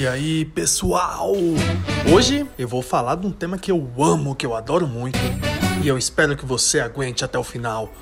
E aí, pessoal? Hoje eu vou falar de um tema que eu amo, que eu adoro muito, e eu espero que você aguente até o final.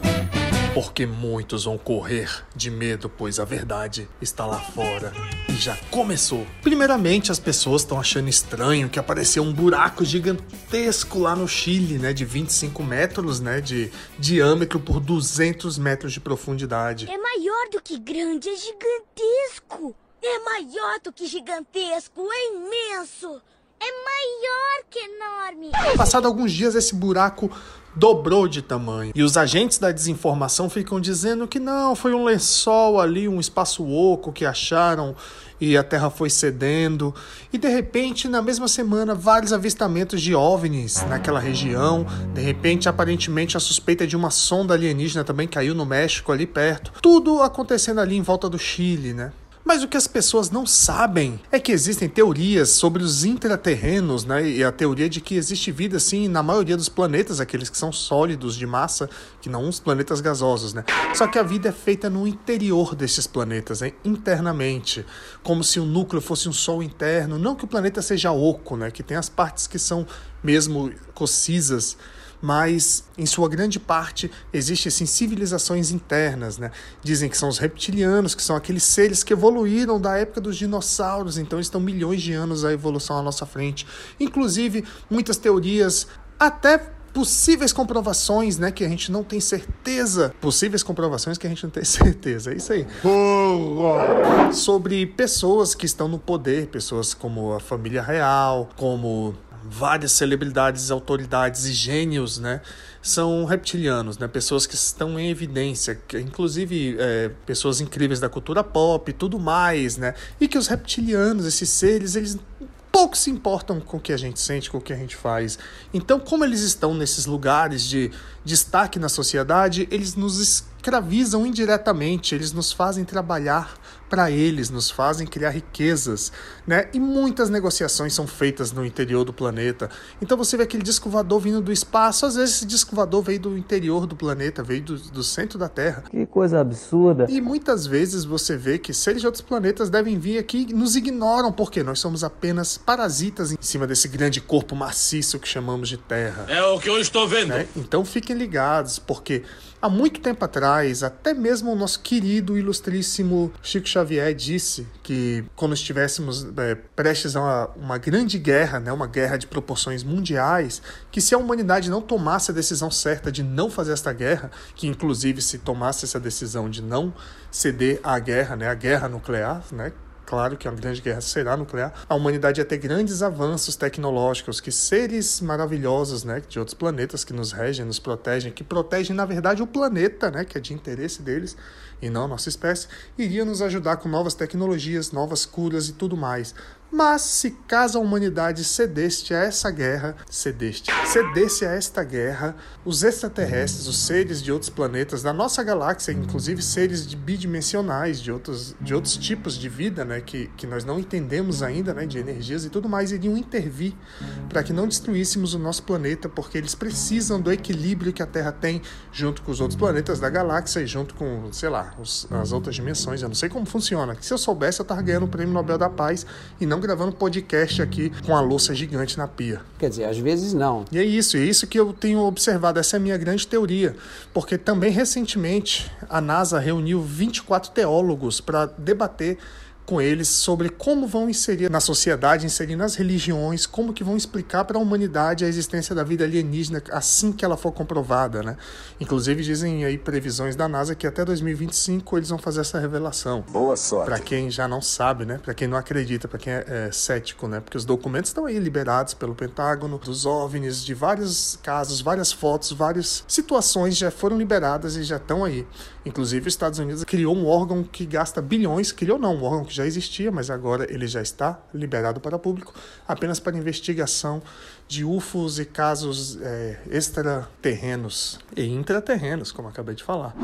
Porque muitos vão correr de medo, pois a verdade está lá fora e já começou. Primeiramente, as pessoas estão achando estranho que apareceu um buraco gigantesco lá no Chile, né, de 25 metros, né, de diâmetro por 200 metros de profundidade. É maior do que grande, é gigantesco. É maior do que gigantesco, é imenso. É maior que enorme. Passado alguns dias, esse buraco dobrou de tamanho. E os agentes da desinformação ficam dizendo que não, foi um lençol ali, um espaço oco que acharam e a Terra foi cedendo. E de repente, na mesma semana, vários avistamentos de OVNIs naquela região. De repente, aparentemente, a suspeita de uma sonda alienígena também caiu no México, ali perto. Tudo acontecendo ali em volta do Chile, né? Mas o que as pessoas não sabem é que existem teorias sobre os intraterrenos, né? E a teoria de que existe vida, sim, na maioria dos planetas, aqueles que são sólidos de massa, que não os planetas gasosos, né? Só que a vida é feita no interior desses planetas, né? internamente, como se o núcleo fosse um sol interno. Não que o planeta seja oco, né? Que tem as partes que são mesmo cocisas mas em sua grande parte existem assim, civilizações internas. Né? Dizem que são os reptilianos, que são aqueles seres que evoluíram da época dos dinossauros, então estão milhões de anos a evolução à nossa frente. Inclusive, muitas teorias até possíveis comprovações, né, que a gente não tem certeza, possíveis comprovações que a gente não tem certeza, é isso aí. Sobre pessoas que estão no poder, pessoas como a família real, como várias celebridades, autoridades e gênios, né, são reptilianos, né, pessoas que estão em evidência, inclusive é, pessoas incríveis da cultura pop, e tudo mais, né, e que os reptilianos, esses seres, eles pouco se importam com o que a gente sente, com o que a gente faz. Então, como eles estão nesses lugares de destaque na sociedade, eles nos escravizam indiretamente, eles nos fazem trabalhar para eles, nos fazem criar riquezas, né? E muitas negociações são feitas no interior do planeta. Então você vê aquele disco voador vindo do espaço, às vezes esse disco voador veio do interior do planeta, veio do, do centro da Terra. Que coisa absurda. E muitas vezes você vê que seres de outros planetas devem vir aqui e nos ignoram, porque nós somos apenas parasitas em cima desse grande corpo maciço que chamamos de Terra. É o que eu estou vendo. Né? Então fiquem ligados, porque há muito tempo atrás, até mesmo o nosso querido, ilustríssimo Chico Xavier disse que quando estivéssemos é, prestes a uma, uma, grande guerra, né, uma guerra de proporções mundiais, que se a humanidade não tomasse a decisão certa de não fazer esta guerra, que inclusive se tomasse essa decisão de não ceder à guerra, né, a guerra nuclear, né, claro que a grande guerra será nuclear, a humanidade ia ter grandes avanços tecnológicos, que seres maravilhosos, né, de outros planetas que nos regem, nos protegem, que protegem na verdade o planeta, né, que é de interesse deles e não a nossa espécie, iriam nos ajudar com novas tecnologias, novas curas e tudo mais. Mas se caso a humanidade cedeste a essa guerra, cedeste, cedesse a esta guerra, os extraterrestres, os seres de outros planetas da nossa galáxia, inclusive seres de bidimensionais, de outros, de outros tipos de vida, né, que, que nós não entendemos ainda, né, de energias e tudo mais, iriam intervir para que não destruíssemos o nosso planeta, porque eles precisam do equilíbrio que a Terra tem junto com os outros planetas da galáxia e junto com, sei lá, os, as outras dimensões. Eu não sei como funciona. Se eu soubesse, eu estaria ganhando o Prêmio Nobel da Paz e não gravando podcast aqui com a louça gigante na pia. Quer dizer, às vezes não. E é isso, é isso que eu tenho observado, essa é a minha grande teoria. Porque também recentemente a NASA reuniu 24 teólogos para debater com eles sobre como vão inserir na sociedade, inserir nas religiões, como que vão explicar para a humanidade a existência da vida alienígena assim que ela for comprovada, né? Inclusive dizem aí previsões da NASA que até 2025 eles vão fazer essa revelação. Boa sorte. Para quem já não sabe, né? Para quem não acredita, para quem é, é, cético, né? Porque os documentos estão aí liberados pelo Pentágono, dos OVNIs, de vários casos, várias fotos, várias situações já foram liberadas e já estão aí. Inclusive os Estados Unidos criou um órgão que gasta bilhões, criou não, um órgão que já existia, mas agora ele já está liberado para público, apenas para investigação de UFOs e casos é, extraterrenos e intraterrenos, como acabei de falar.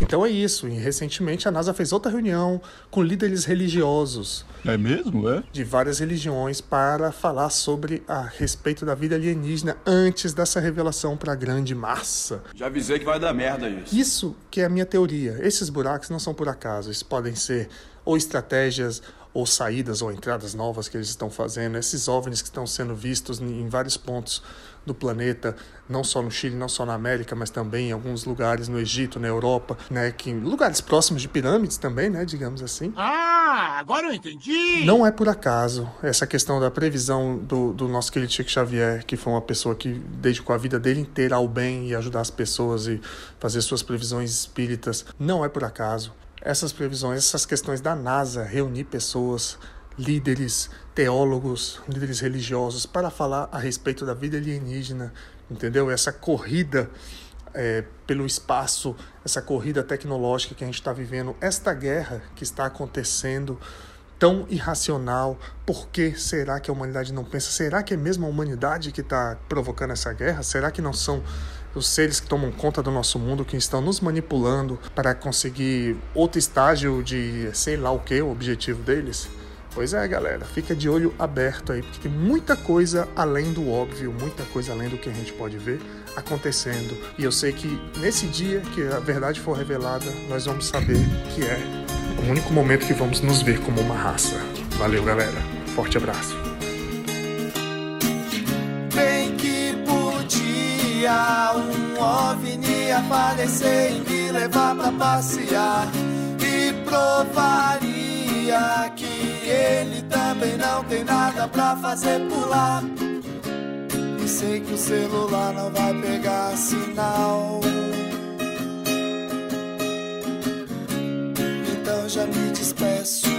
Então é isso. E recentemente a NASA fez outra reunião com líderes religiosos. É mesmo, é? De várias religiões para falar sobre a respeito da vida alienígena antes dessa revelação para a grande massa. Já avisei que vai dar merda isso. Isso que é a minha teoria. Esses buracos não são por acaso. Eles podem ser ou estratégias ou saídas ou entradas novas que eles estão fazendo, esses OVNIs que estão sendo vistos em vários pontos do planeta, não só no Chile, não só na América, mas também em alguns lugares no Egito, na Europa, né, que lugares próximos de pirâmides também, né, digamos assim. Ah, agora eu entendi. Não é por acaso essa questão da previsão do, do nosso querido Chico Xavier, que foi uma pessoa que dedicou a vida dele inteira ao bem e ajudar as pessoas e fazer suas previsões espíritas. Não é por acaso essas previsões, essas questões da NASA, reunir pessoas, líderes, teólogos, líderes religiosos para falar a respeito da vida alienígena, entendeu? Essa corrida é, pelo espaço, essa corrida tecnológica que a gente está vivendo, esta guerra que está acontecendo tão irracional. Por que será que a humanidade não pensa? Será que é mesmo a humanidade que está provocando essa guerra? Será que não são os seres que tomam conta do nosso mundo, que estão nos manipulando para conseguir outro estágio de sei lá o que, o objetivo deles? Pois é, galera, fica de olho aberto aí, porque tem muita coisa além do óbvio, muita coisa além do que a gente pode ver acontecendo. E eu sei que nesse dia que a verdade for revelada, nós vamos saber que é o único momento que vamos nos ver como uma raça. Valeu, galera. Forte abraço. Podia um OVNI aparecer e me levar pra passear e provaria que ele também não tem nada pra fazer por lá. E sei que o celular não vai pegar sinal. Então já me despeço.